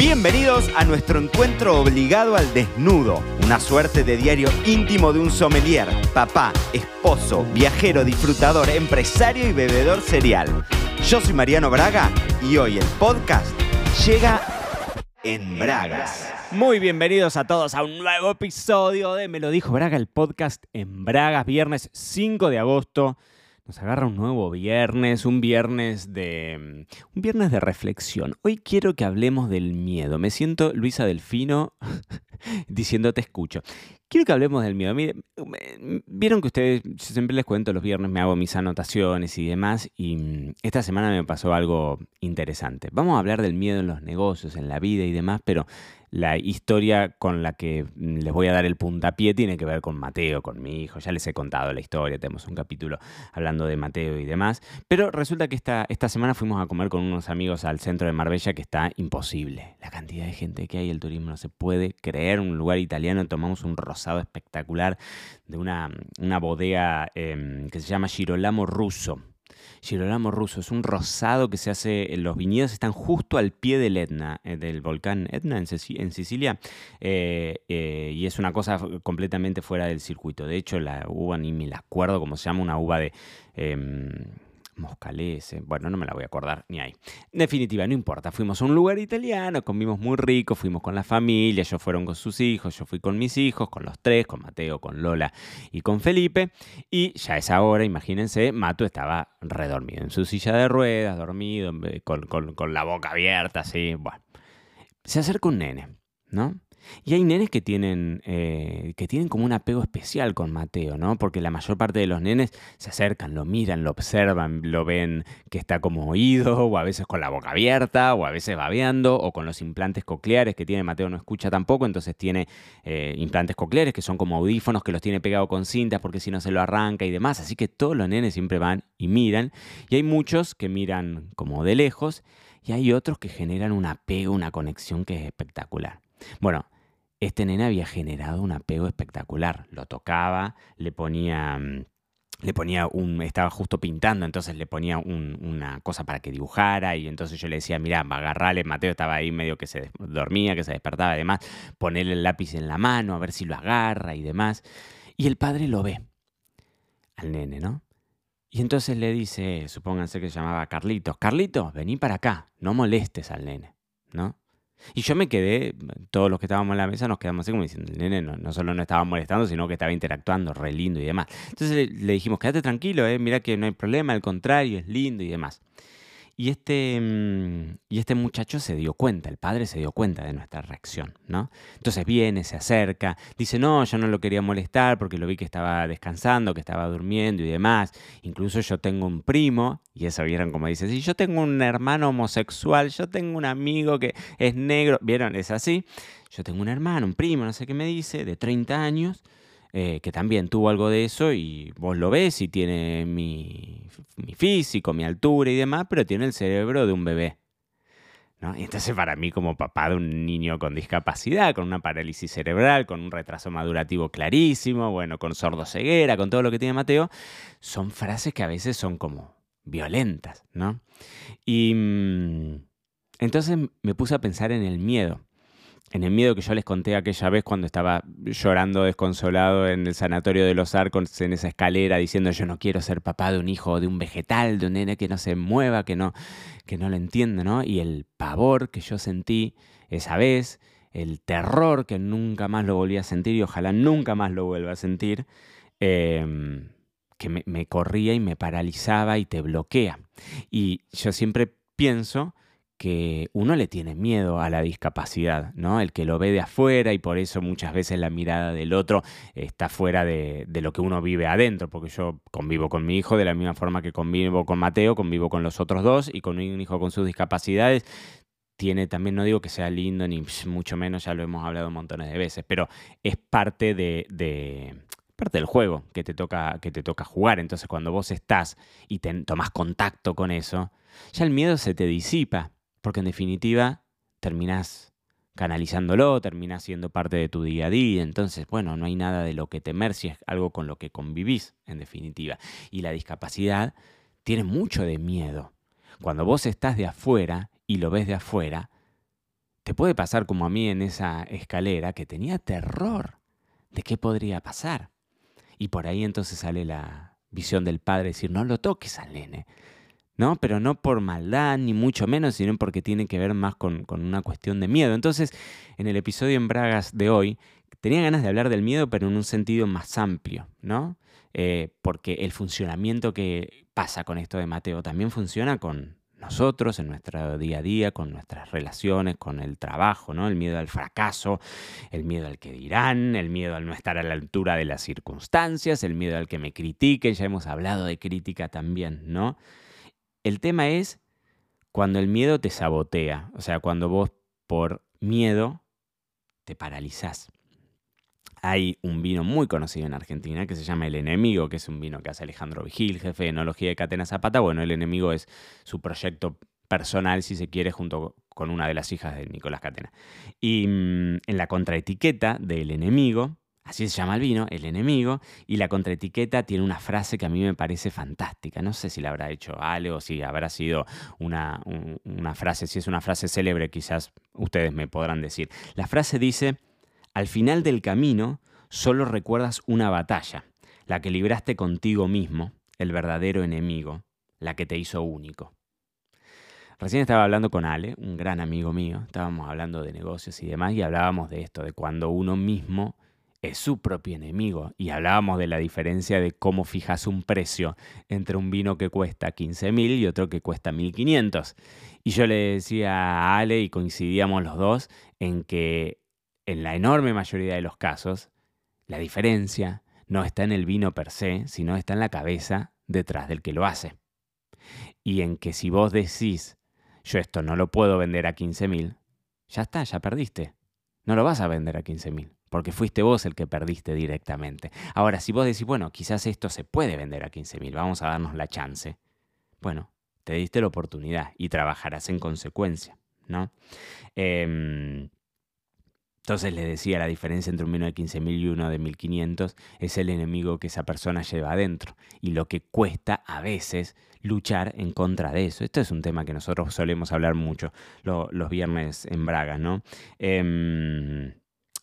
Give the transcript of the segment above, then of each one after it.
Bienvenidos a nuestro encuentro obligado al desnudo, una suerte de diario íntimo de un sommelier, papá, esposo, viajero, disfrutador, empresario y bebedor serial. Yo soy Mariano Braga y hoy el podcast llega en Bragas. Muy bienvenidos a todos a un nuevo episodio de Me lo dijo Braga, el podcast en Bragas, viernes 5 de agosto. Nos agarra un nuevo viernes, un viernes de un viernes de reflexión. Hoy quiero que hablemos del miedo. Me siento Luisa Delfino diciendo te escucho. Quiero que hablemos del miedo. Mire, vieron que ustedes, siempre les cuento los viernes, me hago mis anotaciones y demás, y mm, esta semana me pasó algo interesante. Vamos a hablar del miedo en los negocios, en la vida y demás, pero la historia con la que mm, les voy a dar el puntapié tiene que ver con Mateo, con mi hijo. Ya les he contado la historia, tenemos un capítulo hablando de Mateo y demás. Pero resulta que esta, semana fuimos a comer con unos amigos al centro de Marbella que está imposible. La cantidad de gente que hay, el turismo no se puede creer. Un lugar italiano, tomamos un rosado espectacular de una, una bodega em, que se llama Girolamo Russo Girolamo ruso. Es un rosado que se hace, los viñedos están justo al pie del Etna, eh, del volcán Etna en, Sicilia, eh, eh, y es una cosa completamente fuera del circuito. De hecho, la uva ni me la acuerdo cómo se llama, una uva de... Em, Moscalese, bueno, no me la voy a acordar ni ahí. En definitiva, no importa, fuimos a un lugar italiano, comimos muy rico, fuimos con la familia, ellos fueron con sus hijos, yo fui con mis hijos, con los tres, con Mateo, con Lola y con Felipe, y ya a esa hora, imagínense, Mato estaba redormido en su silla de ruedas, dormido, con, con la boca abierta, así, bueno. Se acerca un nene, ¿no? Y hay nenes que tienen, eh, que tienen como un apego especial con Mateo, ¿no? Porque la mayor parte de los nenes se acercan, lo miran, lo observan, lo ven que está como oído, o a veces con la boca abierta, o a veces babeando, o con los implantes cocleares que tiene Mateo no escucha tampoco, entonces tiene eh, implantes cocleares que son como audífonos que los tiene pegados con cintas porque si no se lo arranca y demás. Así que todos los nenes siempre van y miran. Y hay muchos que miran como de lejos y hay otros que generan un apego, una conexión que es espectacular. Bueno, este nene había generado un apego espectacular. Lo tocaba, le ponía mm, le ponía un, estaba justo pintando, entonces le ponía una cosa para que dibujara y entonces yo le decía, mira, agarrale, Mateo estaba ahí medio que se dormía, que se despertaba y demás, ponerle el lápiz en la mano, a ver si lo agarra y demás. Y el padre lo ve al nene, ¿no? Y entonces le dice, supónganse que se llamaba Carlitos, Carlitos, vení para acá, no molestes al nene, ¿no? Y yo me quedé, todos los que estábamos en la mesa nos quedamos así como diciendo, el nene no, solo no estaba molestando, sino que estaba interactuando, re lindo y demás. Entonces le, dijimos, quédate tranquilo, eh, mira que no hay problema, al contrario, es lindo y demás. Y este, mm, y este muchacho se dio cuenta, el padre se dio cuenta de nuestra reacción, ¿no? Entonces viene, se acerca, dice, no, yo no lo quería molestar porque lo vi que estaba descansando, que estaba durmiendo y demás. Incluso yo tengo un primo, y eso vieron como dice, si yo tengo un hermano homosexual, yo tengo un amigo que es negro, vieron, es así. Yo tengo un hermano, un primo, no sé qué me dice, de 30 años, eh, que también tuvo algo de eso y vos lo ves y tiene mi, físico, mi altura y demás, pero tiene el cerebro de un bebé. ¿no? Y entonces para mí como papá de un niño con discapacidad, con una parálisis cerebral, con un retraso madurativo clarísimo, bueno, con sordoceguera, con todo lo que tiene Mateo, son frases que a veces son como violentas, ¿no? Y mm, entonces me puse a pensar en el miedo en el miedo que yo les conté aquella vez cuando estaba llorando desconsolado en el sanatorio de los arcos, en esa escalera, diciendo yo no quiero ser papá de un hijo de un vegetal, de un nene que no se mueva, que no, que no lo entiende, ¿no? Y el pavor que yo sentí esa vez, el terror que nunca más lo volví a sentir y ojalá nunca más lo vuelva a sentir, em, que me, me corría y me paralizaba y te bloquea. Y yo siempre pienso que uno le tiene miedo a la discapacidad, ¿no? El que lo ve de afuera y por eso muchas veces la mirada del otro está fuera de, lo que uno vive adentro, porque yo convivo con mi hijo de la misma forma que convivo con Mateo, convivo con los otros dos y con un hijo con sus discapacidades. Tiene también, no digo que sea lindo, ni mucho menos, ya lo hemos hablado montones de veces, pero es parte de, parte del juego que te toca, que te toca jugar. Entonces, cuando vos estás y te, tomás contacto con eso, ya el miedo se te disipa porque en definitiva terminás canalizándolo, terminás siendo parte de tu día a día, entonces, bueno, no hay nada de lo que temer si es algo con lo que convivís, en definitiva. Y la discapacidad tiene mucho de miedo. Cuando vos estás de afuera y lo ves de afuera, te puede pasar como a mí en esa escalera que tenía terror de qué podría pasar. Y por ahí entonces sale la visión del padre, decir, no lo toques al nene. ¿No? Pero no por maldad, ni mucho menos, sino porque tiene que ver más con, una cuestión de miedo. Entonces, en el episodio en Bragas de hoy, tenía ganas de hablar del miedo, pero en un sentido más amplio, ¿no? Eh, porque el funcionamiento que pasa con esto de Mateo también funciona con nosotros en nuestro día a día, con nuestras relaciones, con el trabajo, ¿no? El miedo al fracaso, el miedo al que dirán, el miedo al no estar a la altura de las circunstancias, el miedo al que me critiquen, ya hemos hablado de crítica también, ¿no? El tema es cuando el miedo te sabotea, o sea, cuando vos por miedo te paralizás. Hay un vino muy conocido en Argentina que se llama El Enemigo, que es un vino que hace Alejandro Vigil, jefe de enología de Catena Zapata. Bueno, El Enemigo es su proyecto personal, si se quiere, junto con una de las hijas de Nicolás Catena. Y mm, en la contraetiqueta del Enemigo Así se llama el vino, el enemigo, y la contraetiqueta tiene una frase que a mí me parece fantástica. No sé si la habrá hecho Ale o si habrá sido una, una frase, si es una frase célebre, quizás ustedes me podrán decir. La frase dice, al final del camino solo recuerdas una batalla, la que libraste contigo mismo, el verdadero enemigo, la que te hizo único. Recién estaba hablando con Ale, un gran amigo mío, estábamos hablando de negocios y demás, y hablábamos de esto, de cuando uno mismo es su propio enemigo. Y hablábamos de la diferencia de cómo fijas un precio entre un vino que cuesta 15.000 y otro que cuesta 1.500. Y yo le decía a Ale y coincidíamos los dos en que en la enorme mayoría de los casos, la diferencia no está en el vino per se, sino está en la cabeza detrás del que lo hace. Y en que si vos decís, yo esto no lo puedo vender a 15.000, ya está, ya perdiste. No lo vas a vender a 15.000 porque fuiste vos el que perdiste directamente. Ahora, si vos decís, bueno, quizás esto se puede vender a 15.000, vamos a darnos la chance. Bueno, te diste la oportunidad y trabajarás en consecuencia, ¿no? Em, entonces le decía, la diferencia entre un vino de 15.000 y uno de 1.500 es el enemigo que esa persona lleva adentro y lo que cuesta a veces luchar en contra de eso. Esto es un tema que nosotros solemos hablar mucho los viernes en Braga, ¿no? Em,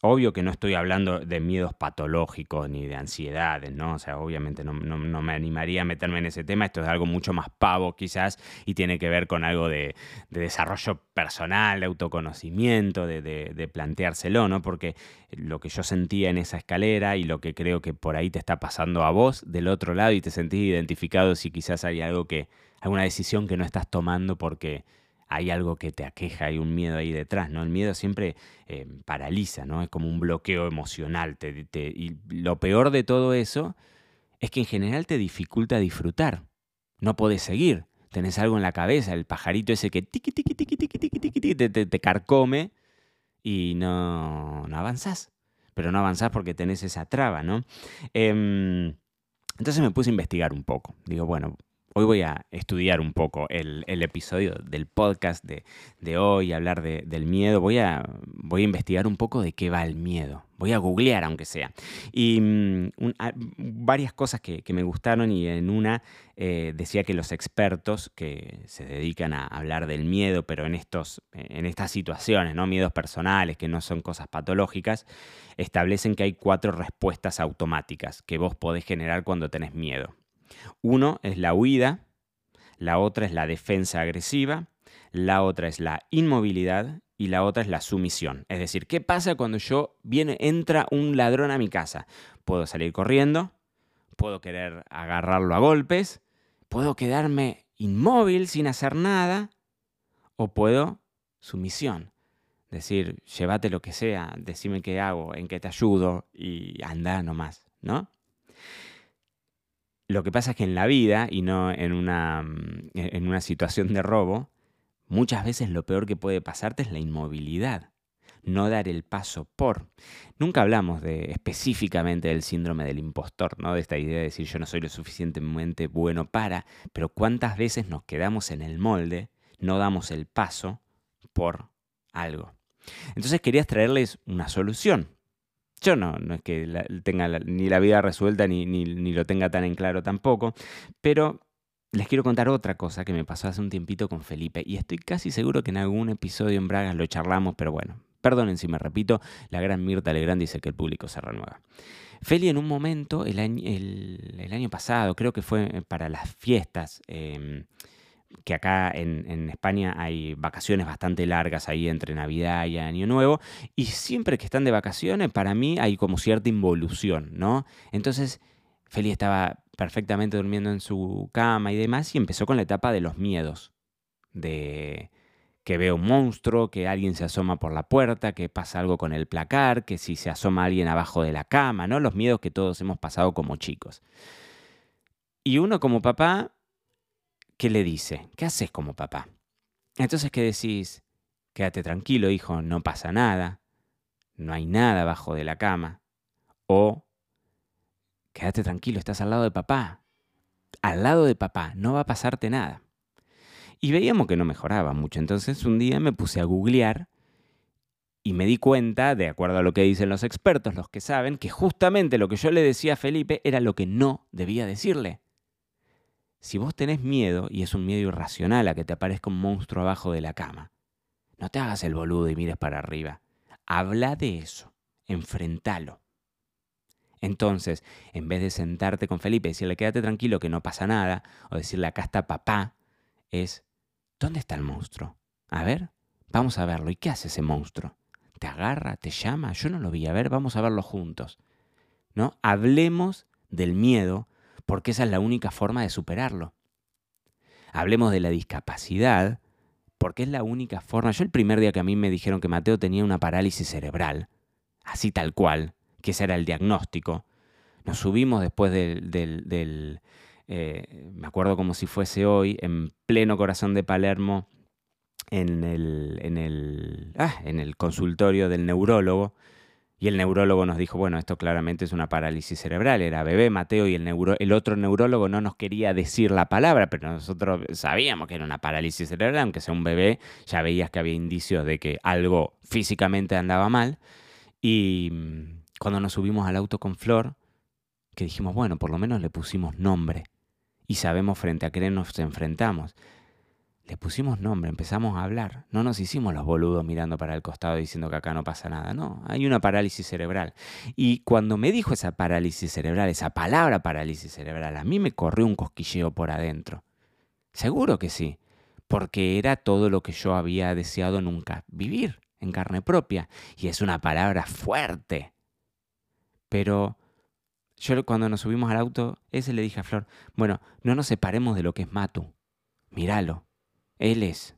Obvio que no estoy hablando de miedos patológicos ni de ansiedades, ¿no? O sea, obviamente no, me animaría a meterme en ese tema. Esto es algo mucho más pavo quizás y tiene que ver con algo de, desarrollo personal, de autoconocimiento, de, de, planteárselo, ¿no? Porque lo que yo sentía en esa escalera y lo que creo que por ahí te está pasando a vos del otro lado y te sentís identificado si quizás hay algo que, alguna decisión que no estás tomando porque hay algo que te aqueja, hay un miedo ahí detrás, ¿no? El miedo siempre eh, paraliza, ¿no? Es como un bloqueo emocional. y lo peor de todo eso es que en general te dificulta disfrutar. No podés seguir. Tenés algo en la cabeza, el pajarito ese que tiqui, tiqui, tiqui, tiqui, tiqui, tiqui, te, te, te carcome y no, no avanzás. Pero no avanzás porque tenés esa traba, ¿no? Em, entonces me puse a investigar un poco. Digo, bueno, Hoy voy a estudiar un poco el, episodio del podcast de, hoy, hablar del miedo. Voy a, investigar un poco de qué va el miedo. Voy a googlear, aunque sea. Y mm, varias cosas que, me gustaron y en una eh, decía que los expertos que se dedican a hablar del miedo, pero en, estos, en estas situaciones, ¿no? miedos personales, que no son cosas patológicas, establecen que hay cuatro respuestas automáticas que vos podés generar cuando tenés miedo. Uno es la huida, la otra es la defensa agresiva, la otra es la inmovilidad y la otra es la sumisión. Es decir, ¿qué pasa cuando yo viene, entra un ladrón a mi casa? Puedo salir corriendo, puedo querer agarrarlo a golpes, puedo quedarme inmóvil sin hacer nada, o puedo sumisión. Decir, llévate lo que sea, decime qué hago, en qué te ayudo y anda nomás, ¿no? Lo que pasa es que en la vida y no en una, mm, en una situación de robo, muchas veces lo peor que puede pasarte es la inmovilidad, no dar el paso por. Nunca hablamos de, específicamente del síndrome del impostor, ¿no? de esta idea de decir yo no soy lo suficientemente bueno para, pero cuántas veces nos quedamos en el molde, no damos el paso por algo. Entonces querías traerles una solución. Yo no, no es que tenga ni la vida resuelta ni, ni, lo tenga tan en claro tampoco, pero les quiero contar otra cosa que me pasó hace un tiempito con Felipe y estoy casi seguro que en algún episodio en Bragas lo charlamos, pero bueno, perdonen si me repito, la gran Mirta Legrand dice que el público se renueva. Feli en un momento, el año, el, año pasado, creo que fue para las fiestas, em, que acá en, España hay vacaciones bastante largas ahí entre Navidad y Año Nuevo, y siempre que están de vacaciones, para mí hay como cierta involución, ¿no? Entonces, Feli estaba perfectamente durmiendo en su cama y demás, y empezó con la etapa de los miedos, de que ve un monstruo, que alguien se asoma por la puerta, que pasa algo con el placar, que si se asoma alguien abajo de la cama, ¿no? Los miedos que todos hemos pasado como chicos. Y uno como papá ¿qué le dice? ¿Qué haces como papá? Entonces, ¿qué decís? Quédate tranquilo, hijo, no pasa nada, no hay nada abajo de la cama. O, quédate tranquilo, estás al lado de papá. Al lado de papá, no va a pasarte nada. Y veíamos que no mejoraba mucho. Entonces un día me puse a googlear y me di cuenta, de acuerdo a lo que dicen los expertos, los que saben, que justamente lo que yo le decía a Felipe era lo que no debía decirle. Si vos tenés miedo, y es un miedo irracional a que te aparezca un monstruo abajo de la cama, no te hagas el boludo y mires para arriba. Habla de eso, enfrentalo. Entonces, en vez de sentarte con Felipe y decirle quédate tranquilo que no pasa nada, o decirle acá está papá, es ¿dónde está el monstruo? A ver, vamos a verlo. ¿Y qué hace ese monstruo? ¿Te agarra? ¿Te llama? Yo no lo vi. A ver, vamos a verlo juntos. ¿No? Hablemos del miedo porque esa es la única forma de superarlo. Hablemos de la discapacidad, porque es la única forma. Yo el primer día que a mí me dijeron que Mateo tenía una parálisis cerebral, así tal cual, que ese era el diagnóstico, nos subimos después del, eh, me acuerdo como si fuese hoy, en pleno corazón de Palermo, en el, en el, ah, en el consultorio del neurólogo, y el neurólogo nos dijo, bueno, esto claramente es una parálisis cerebral. Era bebé Mateo y el, otro neurólogo no nos quería decir la palabra, pero nosotros sabíamos que era una parálisis cerebral, aunque sea un bebé, ya veías que había indicios de que algo físicamente andaba mal. Y mm, cuando nos subimos al auto con Flor, que dijimos, bueno, por lo menos le pusimos nombre y sabemos frente a qué nos enfrentamos. Le pusimos nombre, empezamos a hablar. No nos hicimos los boludos mirando para el costado diciendo que acá no pasa nada. No, hay una parálisis cerebral. Y cuando me dijo esa parálisis cerebral, esa palabra parálisis cerebral, a mí me corrió un cosquilleo por adentro. Seguro que sí, porque era todo lo que yo había deseado nunca vivir en carne propia. Y es una palabra fuerte. Pero yo cuando nos subimos al auto, ese le dije a Flor, bueno, no nos separemos de lo que es Matu. Míralo, él es,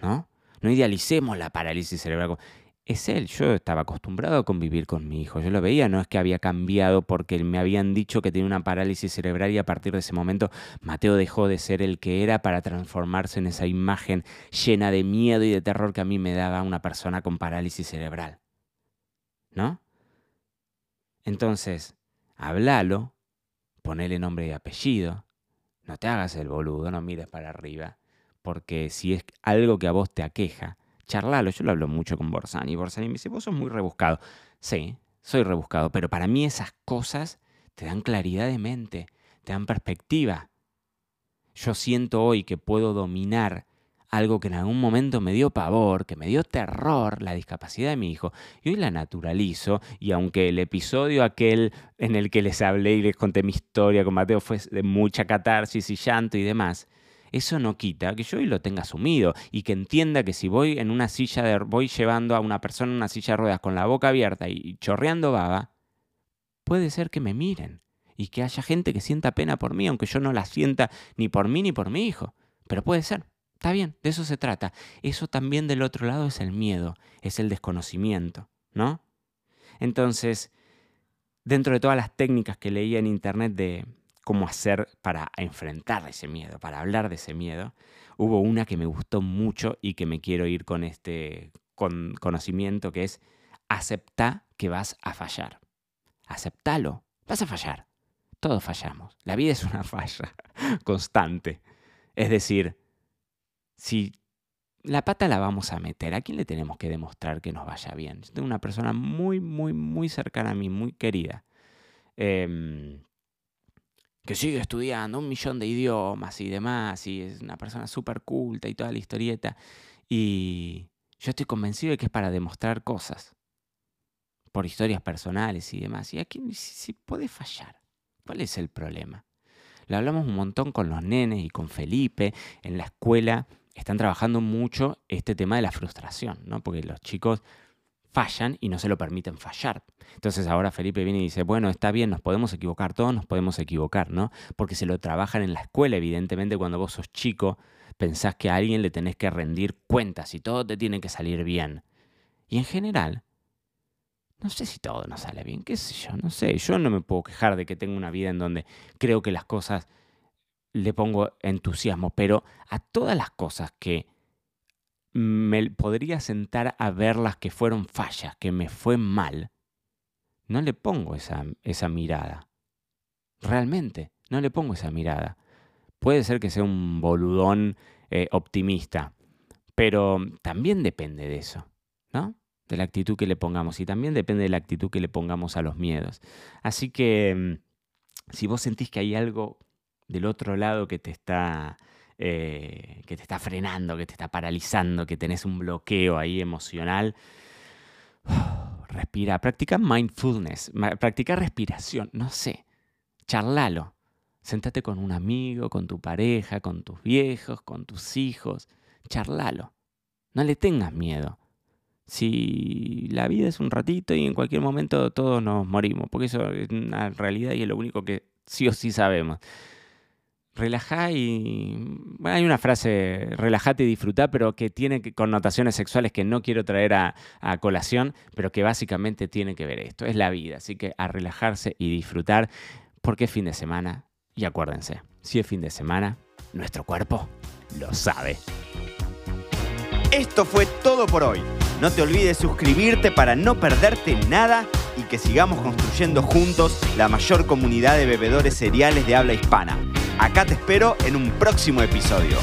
¿no? No idealicemos la parálisis cerebral. Es él, yo estaba acostumbrado a convivir con mi hijo, yo lo veía, no es que había cambiado porque me habían dicho que tenía una parálisis cerebral y a partir de ese momento Mateo dejó de ser el que era para transformarse en esa imagen llena de miedo y de terror que a mí me daba una persona con parálisis cerebral. ¿No? Entonces, háblalo, ponele nombre y apellido, no te hagas el boludo, no mires para arriba porque si es algo que a vos te aqueja, charlalo. Yo lo hablo mucho con Borsani. Borsani me dice, vos sos muy rebuscado. Sí, soy rebuscado, pero para mí esas cosas te dan claridad de mente, te dan perspectiva. Yo siento hoy que puedo dominar algo que en algún momento me dio pavor, que me dio terror, la discapacidad de mi hijo, y hoy la naturalizo, y aunque el episodio aquel en el que les hablé y les conté mi historia con Mateo fue de mucha catarsis y llanto y demás, eso no quita que yo hoy lo tenga asumido y que entienda que si voy en una silla de, voy llevando a una persona en una silla de ruedas con la boca abierta y chorreando baba, puede ser que me miren y que haya gente que sienta pena por mí, aunque yo no la sienta ni por mí ni por mi hijo. Pero puede ser. Está bien, de eso se trata. Eso también del otro lado es el miedo, es el desconocimiento, ¿no? Entonces, dentro de todas las técnicas que leía en internet de, cómo hacer para enfrentar ese miedo, para hablar de ese miedo, hubo una que me gustó mucho y que me quiero ir con este conocimiento, que es acepta que vas a fallar. Aceptalo, vas a fallar. Todos fallamos. La vida es una falla constante. Es decir, si la pata la vamos a meter, ¿a quién le tenemos que demostrar que nos vaya bien? Yo tengo una persona muy, muy, muy cercana a mí, muy querida. Em, que sigue estudiando un millón de idiomas y demás, y es una persona súper culta y toda la historieta. Y yo estoy convencido de que es para demostrar cosas, por historias personales y demás. Y aquí si, puede fallar. ¿Cuál es el problema? Lo hablamos un montón con los nenes y con Felipe. En la escuela están trabajando mucho este tema de la frustración, ¿no? Porque los chicos fallan y no se lo permiten fallar. Entonces ahora Felipe viene y dice, bueno, está bien, nos podemos equivocar, todos nos podemos equivocar, ¿no? Porque se lo trabajan en la escuela, evidentemente cuando vos sos chico pensás que a alguien le tenés que rendir cuentas y todo te tiene que salir bien. Y en general, no sé si todo nos sale bien, qué sé yo, no sé, yo no me puedo quejar de que tengo una vida en donde creo que las cosas le pongo entusiasmo, pero a todas las cosas que me podría sentar a ver las que fueron fallas, que me fue mal, no le pongo esa, esa mirada. Realmente, no le pongo esa mirada. Puede ser que sea un boludón eh, optimista, pero también depende de eso, ¿no? De la actitud que le pongamos y también depende de la actitud que le pongamos a los miedos. Así que mm, si vos sentís que hay algo del otro lado que te está eh, que te está frenando, que te está paralizando, que tenés un bloqueo ahí emocional. respira, practica mindfulness, practica respiración, no sé, charlalo. Sentate con un amigo, con tu pareja, con tus viejos, con tus hijos, charlalo. No le tengas miedo. Si la vida es un ratito y en cualquier momento todos nos morimos, porque eso es una realidad y es lo único que sí o sí sabemos relajá y... Bueno, hay una frase, relajate y disfrutá, pero que tiene connotaciones sexuales que no quiero traer a, a, colación, pero que básicamente tiene que ver esto. Es la vida, así que a relajarse y disfrutar, porque es fin de semana. Y acuérdense, si es fin de semana, nuestro cuerpo lo sabe. Esto fue todo por hoy. No te olvides suscribirte para no perderte nada y que sigamos construyendo juntos la mayor comunidad de bebedores cereales de habla hispana. Acá te espero en un próximo episodio.